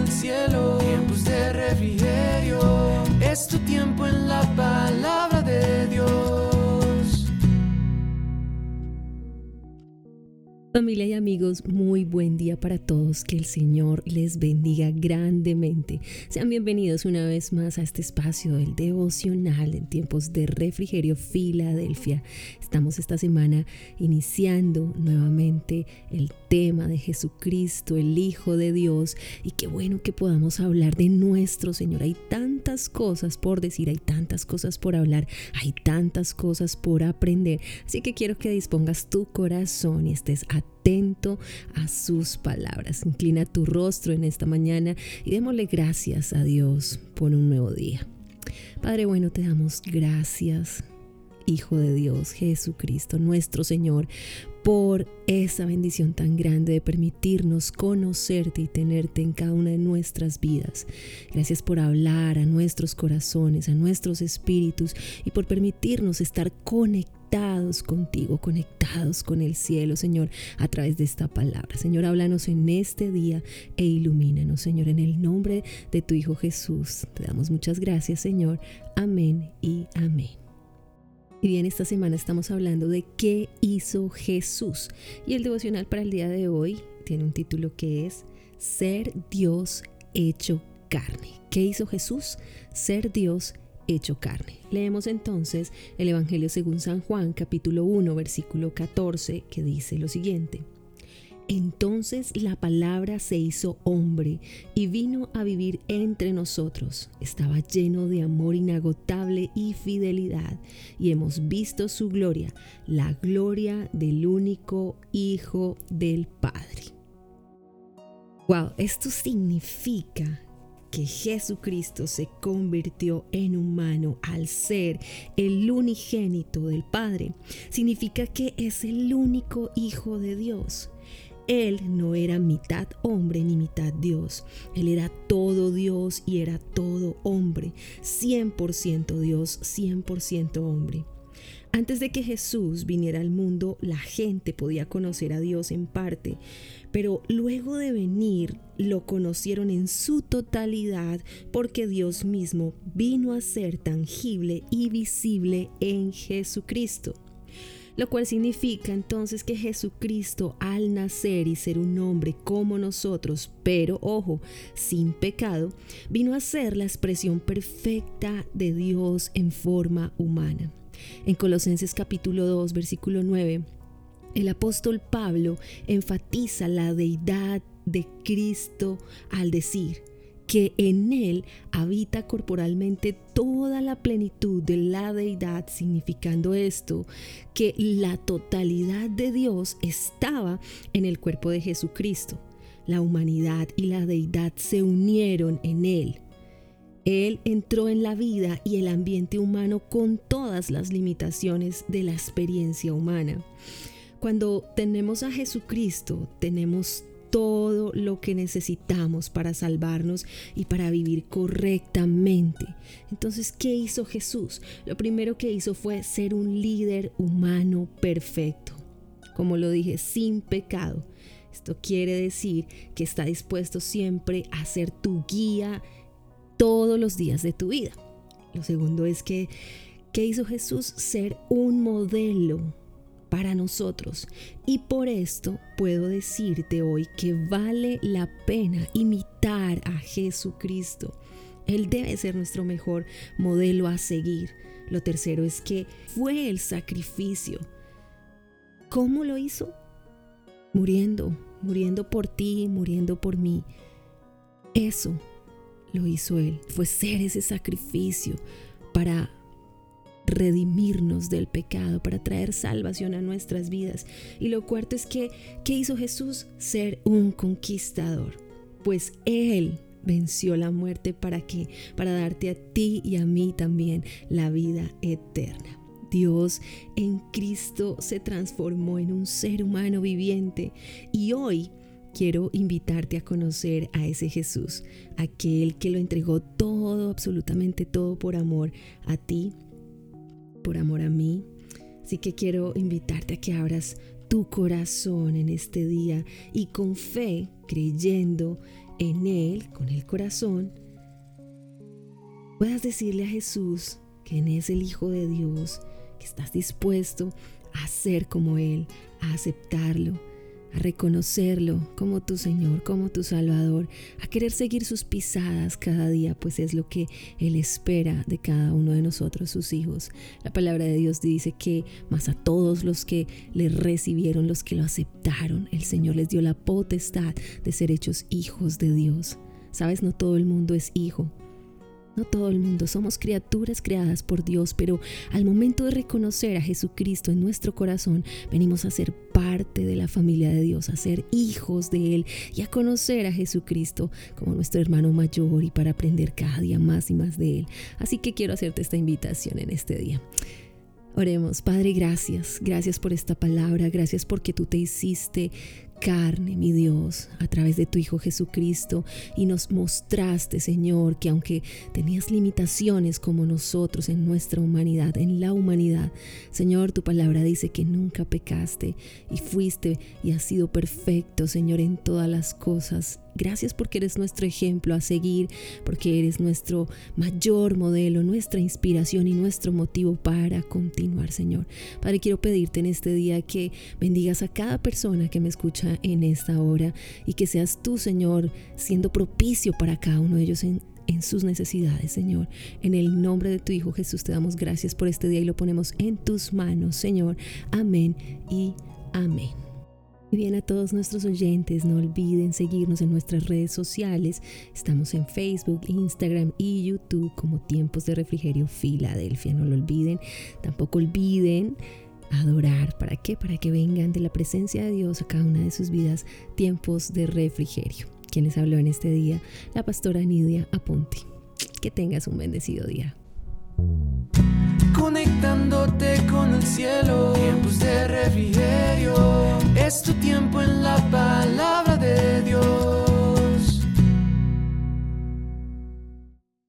el cielo, Familia y amigos, muy buen día para todos. Que el Señor les bendiga grandemente. Sean bienvenidos una vez más a este espacio del devocional en tiempos de refrigerio Filadelfia. Estamos esta semana iniciando nuevamente el tema de Jesucristo, el Hijo de Dios. Y qué bueno que podamos hablar de nuestro Señor. Hay tantas cosas por decir, hay tantas cosas por hablar, hay tantas cosas por aprender. Así que quiero que dispongas tu corazón y estés atento a sus palabras. Inclina tu rostro en esta mañana y démosle gracias a Dios por un nuevo día. Padre bueno, te damos gracias, Hijo de Dios, Jesucristo, nuestro Señor, por esa bendición tan grande de permitirnos conocerte y tenerte en cada una de nuestras vidas. Gracias por hablar a nuestros corazones, a nuestros espíritus y por permitirnos estar conectados conectados contigo, conectados con el cielo, Señor, a través de esta palabra. Señor, háblanos en este día e ilumínanos, Señor, en el nombre de tu Hijo Jesús. Te damos muchas gracias, Señor. Amén y amén. Y bien, esta semana estamos hablando de qué hizo Jesús. Y el devocional para el día de hoy tiene un título que es Ser Dios hecho carne. ¿Qué hizo Jesús? Ser Dios hecho carne. Leemos entonces el Evangelio según San Juan capítulo 1 versículo 14 que dice lo siguiente. Entonces la palabra se hizo hombre y vino a vivir entre nosotros. Estaba lleno de amor inagotable y fidelidad y hemos visto su gloria, la gloria del único Hijo del Padre. Wow, esto significa que Jesucristo se convirtió en humano al ser el unigénito del Padre, significa que es el único Hijo de Dios. Él no era mitad hombre ni mitad Dios. Él era todo Dios y era todo hombre. 100% Dios, 100% hombre. Antes de que Jesús viniera al mundo, la gente podía conocer a Dios en parte, pero luego de venir lo conocieron en su totalidad porque Dios mismo vino a ser tangible y visible en Jesucristo. Lo cual significa entonces que Jesucristo al nacer y ser un hombre como nosotros, pero ojo, sin pecado, vino a ser la expresión perfecta de Dios en forma humana. En Colosenses capítulo 2, versículo 9, el apóstol Pablo enfatiza la deidad de Cristo al decir que en él habita corporalmente toda la plenitud de la deidad, significando esto que la totalidad de Dios estaba en el cuerpo de Jesucristo. La humanidad y la deidad se unieron en él. Él entró en la vida y el ambiente humano con todas las limitaciones de la experiencia humana. Cuando tenemos a Jesucristo, tenemos todo lo que necesitamos para salvarnos y para vivir correctamente. Entonces, ¿qué hizo Jesús? Lo primero que hizo fue ser un líder humano perfecto. Como lo dije, sin pecado. Esto quiere decir que está dispuesto siempre a ser tu guía todos los días de tu vida. Lo segundo es que, ¿qué hizo Jesús? Ser un modelo para nosotros. Y por esto puedo decirte hoy que vale la pena imitar a Jesucristo. Él debe ser nuestro mejor modelo a seguir. Lo tercero es que fue el sacrificio. ¿Cómo lo hizo? Muriendo, muriendo por ti, muriendo por mí. Eso lo hizo Él. Fue ser ese sacrificio para redimirnos del pecado, para traer salvación a nuestras vidas. Y lo cuarto es que, ¿qué hizo Jesús? Ser un conquistador. Pues Él venció la muerte para qué? Para darte a ti y a mí también la vida eterna. Dios en Cristo se transformó en un ser humano viviente y hoy quiero invitarte a conocer a ese Jesús, aquel que lo entregó todo, absolutamente todo por amor a ti, por amor a mí. Así que quiero invitarte a que abras tu corazón en este día y con fe, creyendo en Él, con el corazón, puedas decirle a Jesús que es el Hijo de Dios, que estás dispuesto a ser como Él, a aceptarlo, a reconocerlo como tu Señor, como tu Salvador, a querer seguir sus pisadas cada día, pues es lo que Él espera de cada uno de nosotros, sus hijos. La palabra de Dios dice que más a todos los que le recibieron, los que lo aceptaron, el Señor les dio la potestad de ser hechos hijos de Dios. Sabes, no todo el mundo es hijo, todo el mundo somos criaturas creadas por Dios, pero al momento de reconocer a Jesucristo en nuestro corazón, venimos a ser parte de la familia de Dios, a ser hijos de Él y a conocer a Jesucristo como nuestro hermano mayor y para aprender cada día más y más de Él. Así que quiero hacerte esta invitación en este día. Oremos, Padre, gracias, gracias por esta palabra, gracias porque tú te hiciste carne, mi Dios, a través de tu Hijo Jesucristo y nos mostraste, Señor, que aunque tenías limitaciones como nosotros en nuestra humanidad, en la humanidad, Señor, tu palabra dice que nunca pecaste y fuiste y has sido perfecto, Señor, en todas las cosas Gracias porque eres nuestro ejemplo a seguir, porque eres nuestro mayor modelo, nuestra inspiración y nuestro motivo para continuar, Señor. Padre, quiero pedirte en este día que bendigas a cada persona que me escucha en esta hora y que seas tú, Señor, siendo propicio para cada uno de ellos en, en sus necesidades, Señor. En el nombre de tu Hijo Jesús te damos gracias por este día y lo ponemos en tus manos, Señor. Amén y amén. Y bien a todos nuestros oyentes, no olviden seguirnos en nuestras redes sociales. Estamos en Facebook, Instagram y YouTube como Tiempos de Refrigerio Filadelfia. No lo olviden. Tampoco olviden adorar. ¿Para qué? Para que vengan de la presencia de Dios a cada una de sus vidas tiempos de refrigerio. Quien les habló en este día, la pastora Nidia Aponte. Que tengas un bendecido día. Conectándote con el cielo, tiempos de refrigerio es tu tiempo en la palabra.